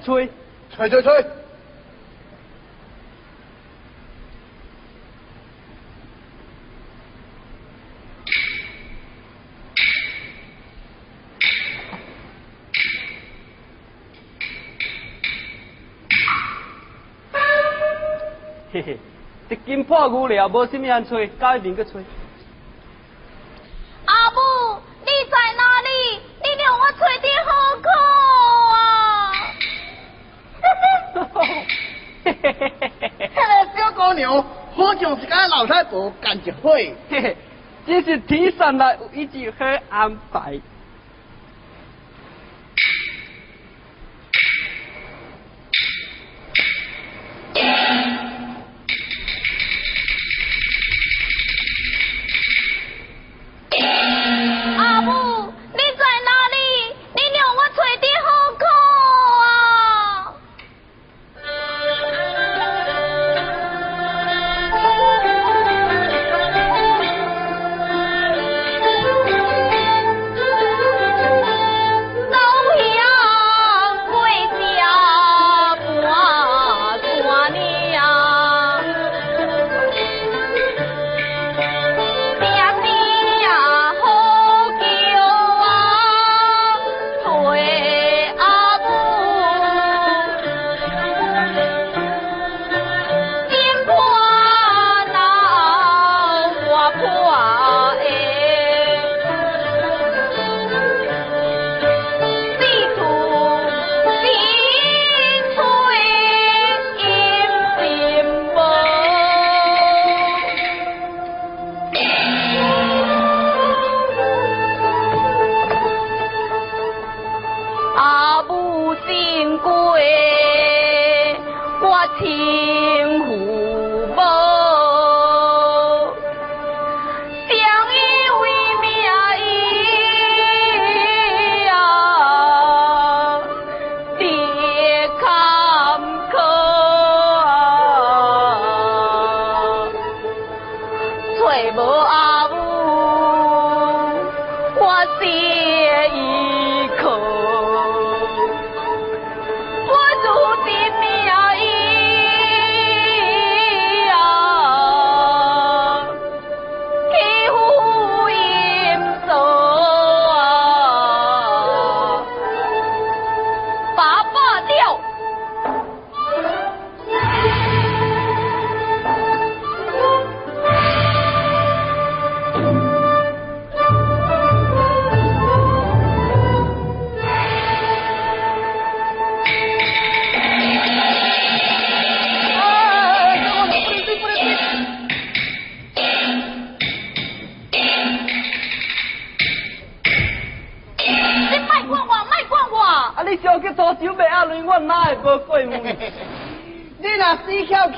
吹。吹吹吹。嘿嘿，一斤破牛了，无什么人吹，改面去吹。阿母，你在哪里？你让我吹的好苦啊！嘿嘿嘿嘿嘿嘿，迄个小姑娘好像是甲老太婆干一伙。嘿嘿，这是天上来有一句好安排。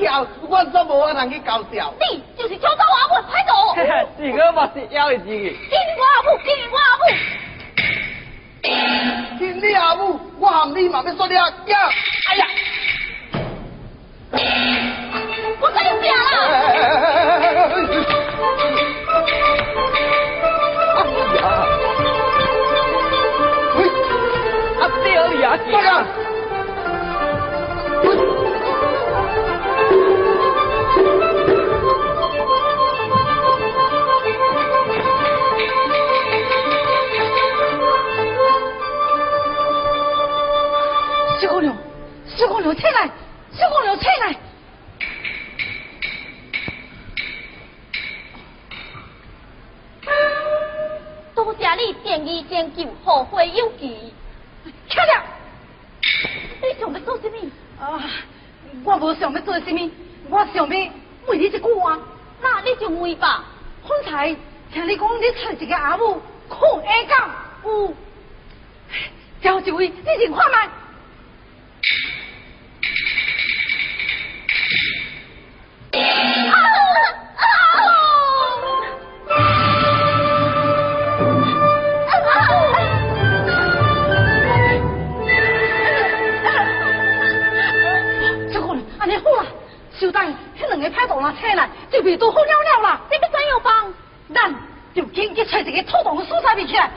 死翘翘，我则无法通去搞笑。你就是抢走我阿母的歹徒！嘿嘿，是个嘛是妖的字见。我阿母，给我阿母！见你阿母，我含你嘛要说你啊！呀，我无想要做什么，我想要问你一句话。那你就问吧。方才听你讲你找一个阿母可下讲，有，交一位，你认看麦。味道好了了啦。你们怎样帮？咱就紧去找这个土洞的所在起来，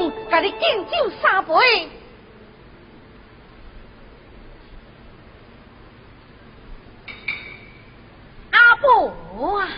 公甲你敬酒三杯。阿婆啊！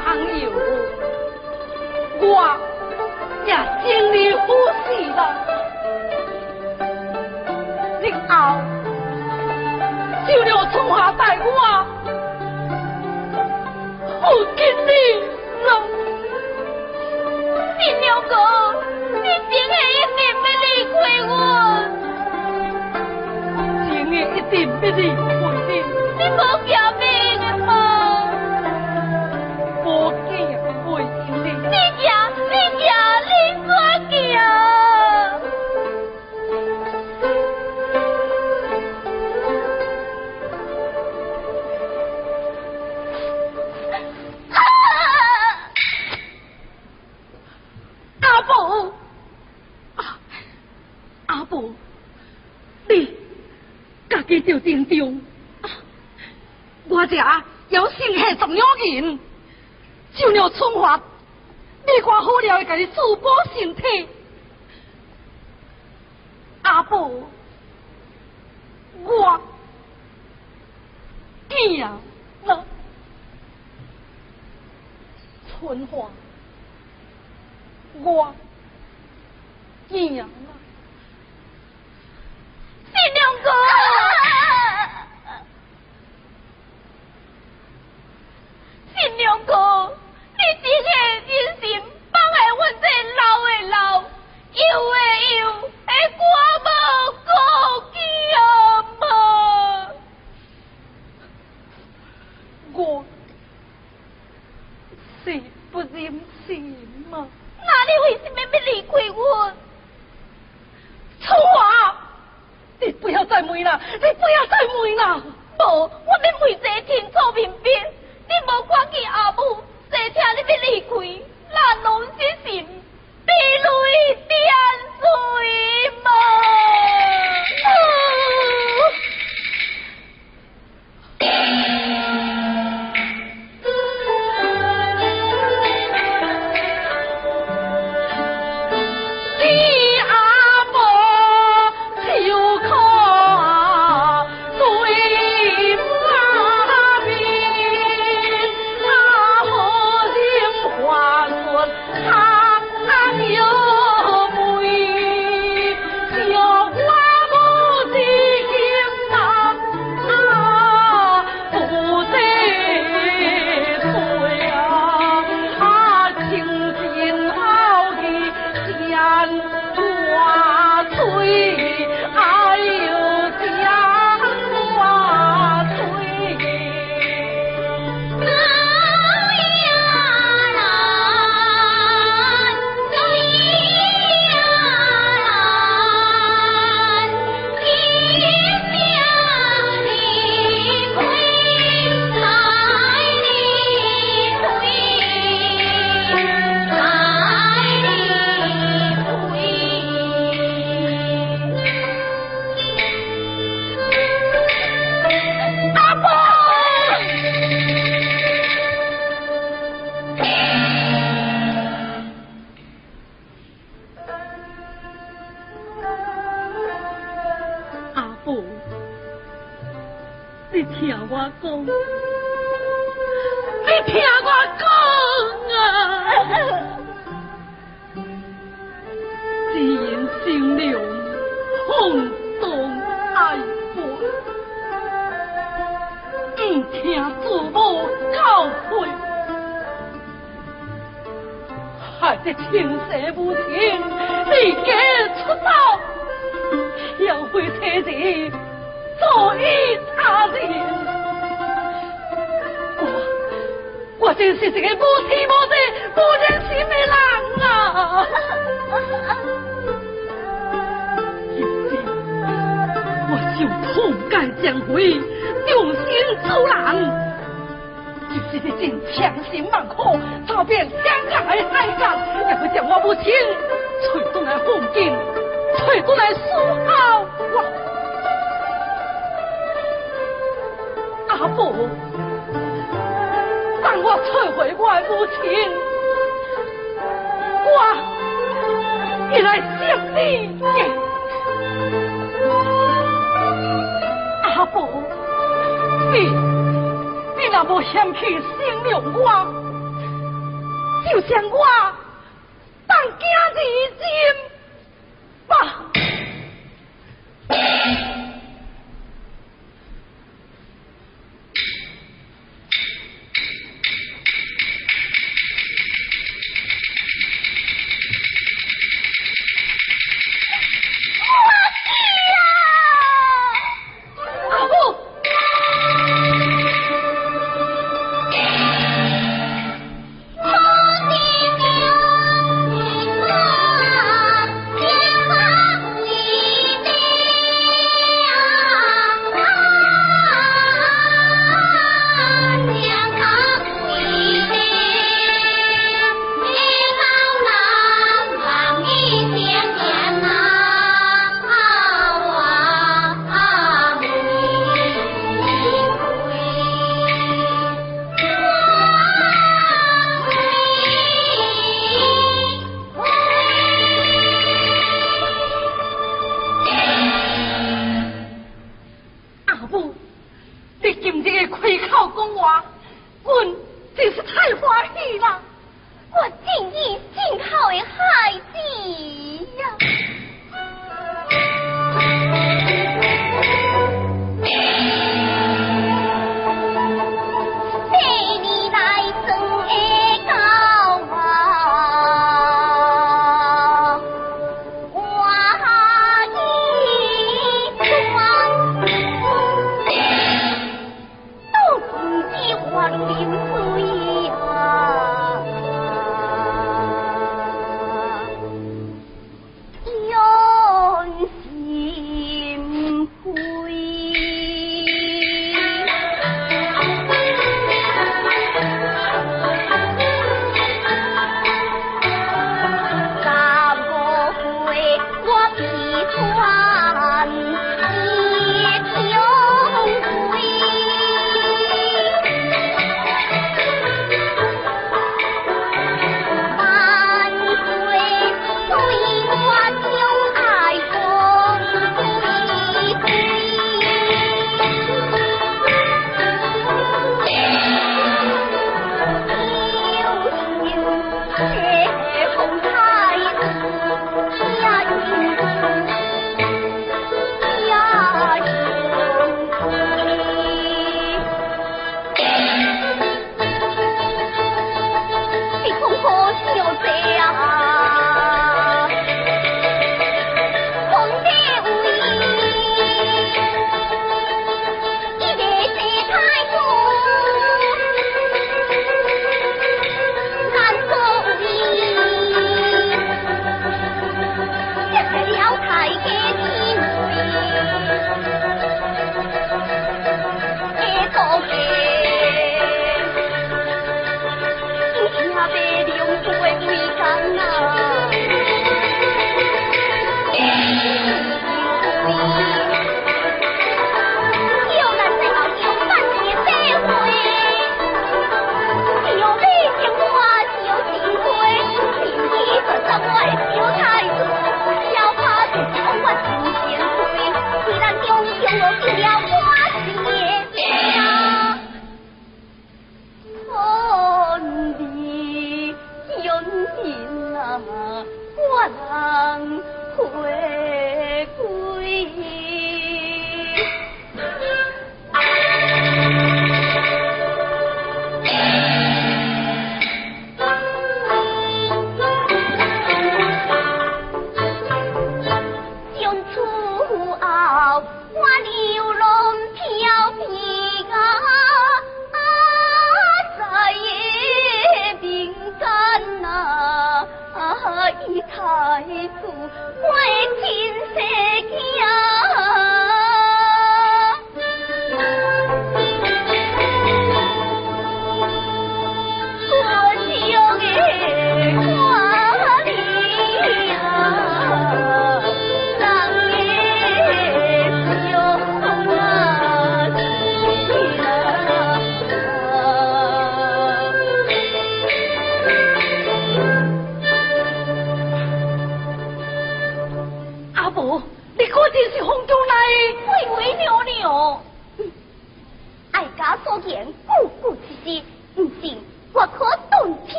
朋友我也经历呼吸了你好就留从华带我好经你了你牛哥你今夜一定不离开我今夜一定不离开你你不要命了吗就正中。啊、我这有剩下十两银，就了春华，你看好了，给你自保身体。阿婆，我见了春华，我见了。你两个。娘哥，你一个人心放下我这老的老，幼的幼，的我无顾忌啊嘛！我是不忍心嘛？那你为什么要离开我？楚华，你不要再问了，你不要再问了。无，我要问这天楚明白。你无看见阿母，坐车你要离开，那拢是心滴泪点水嘛？亲，你该出道，要会才人早已他人。我，我真是这个无情无义、不忍心的狼啊！我就痛改前非，用心做人。你真伤心万苦，走遍天海角，也不见我母亲。吹断了黄金，吹断了树梢。阿伯，让我找回我的母亲，我必来接你。阿伯，你。也无嫌弃、轻容我，就像我当家认真，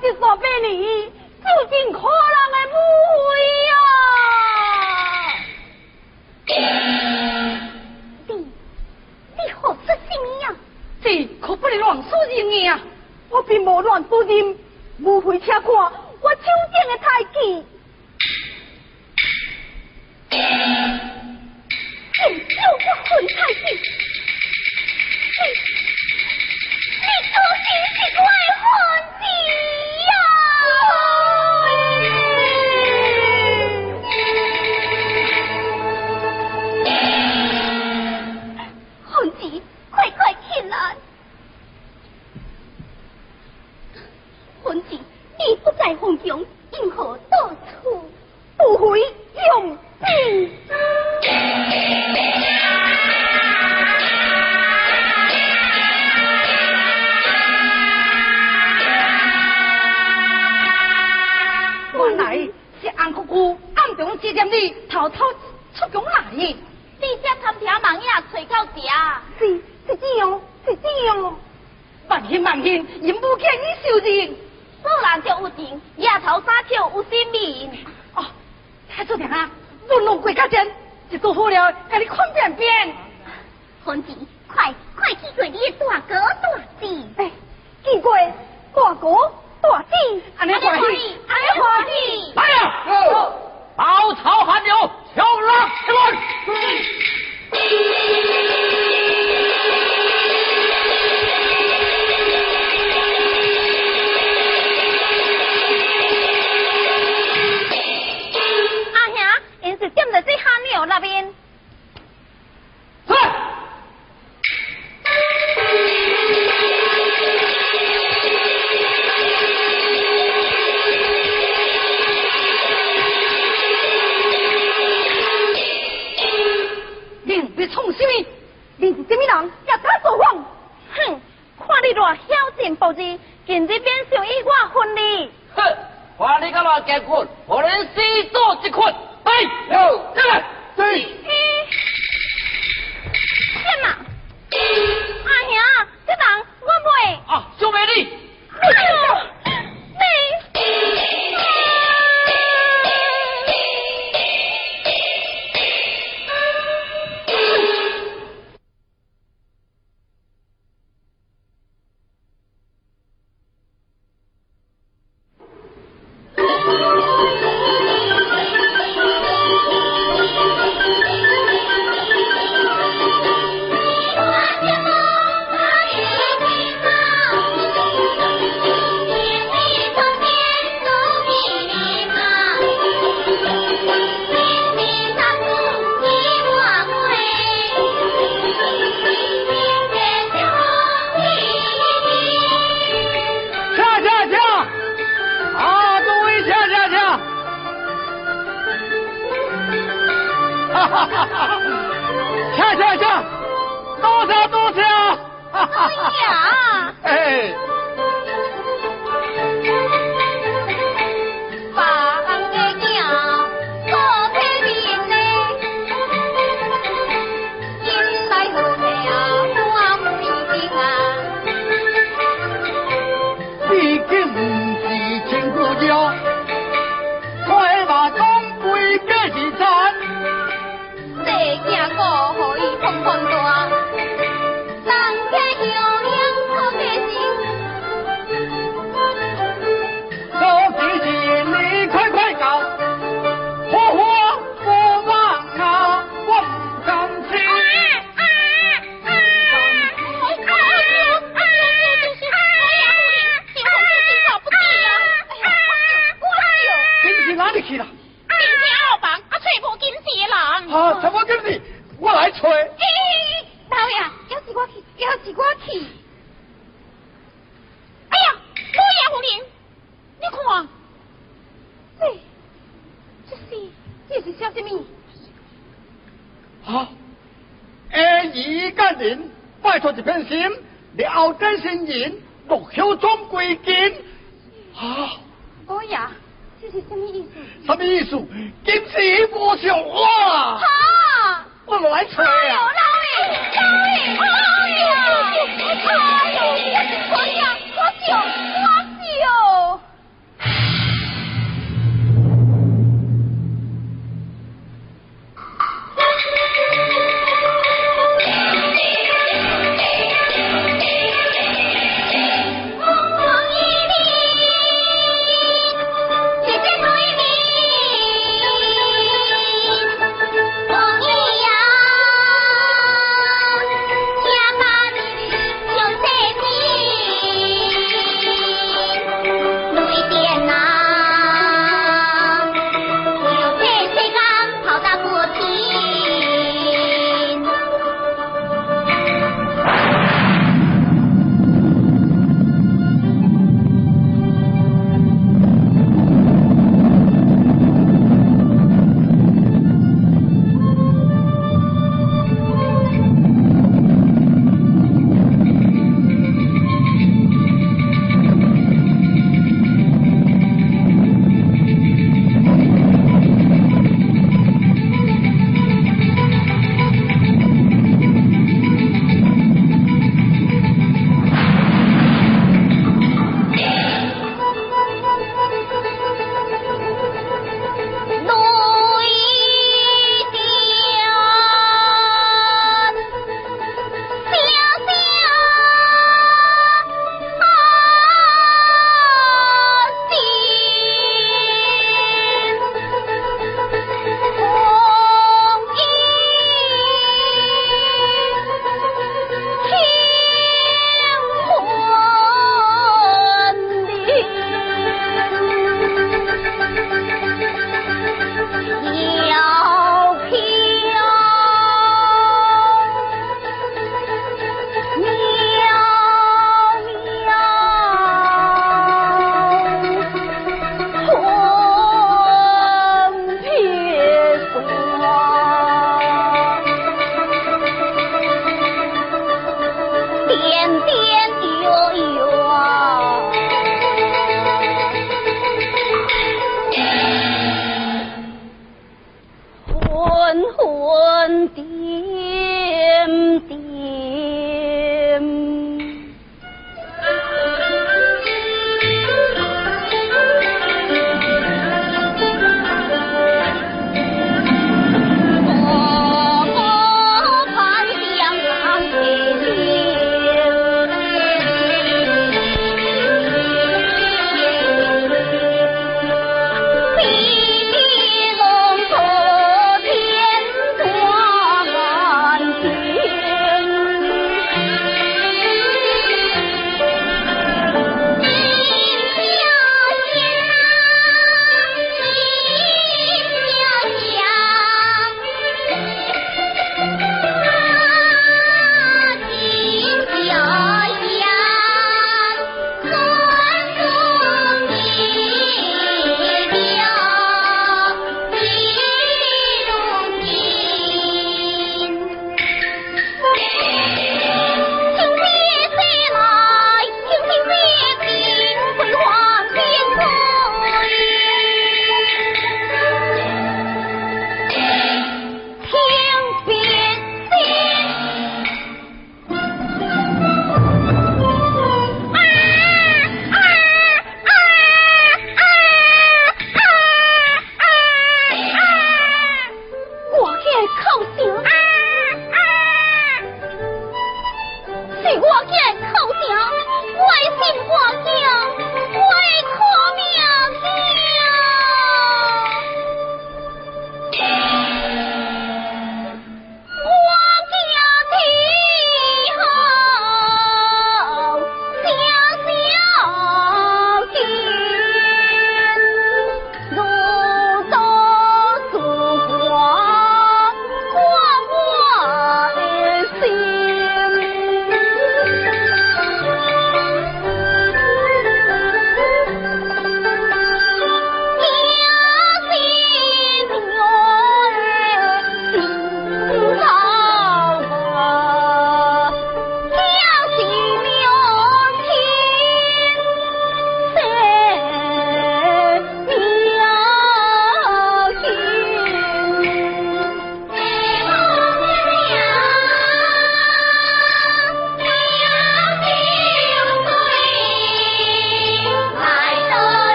是说被你。我孝敬不二，今日便想与我分离。哼，看你个老结棍，我连死组一捆。来，六，走。四。天嘛？阿兄，这人我买。啊，小买你。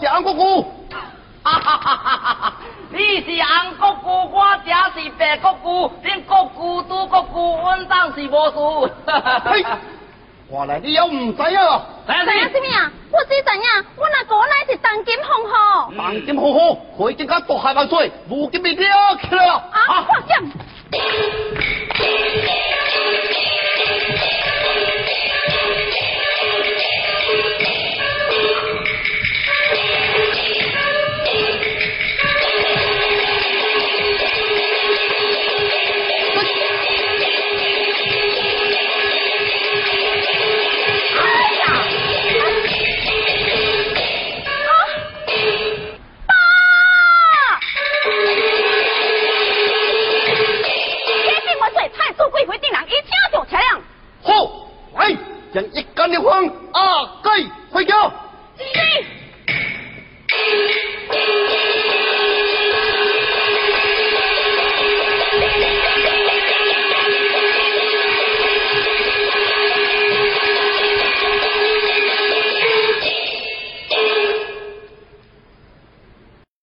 是红姑姑。哈哈哈！哈，你是红姑姑，我这是白姑姑，恁姑姑都姑姑，阮当是无事。嘿，我来，你又唔知影？来影，什么啊？我只知影，我那果奶是当金红后。当金红后，可以更加大海万岁，如今咪起去了。啊，放箭！啊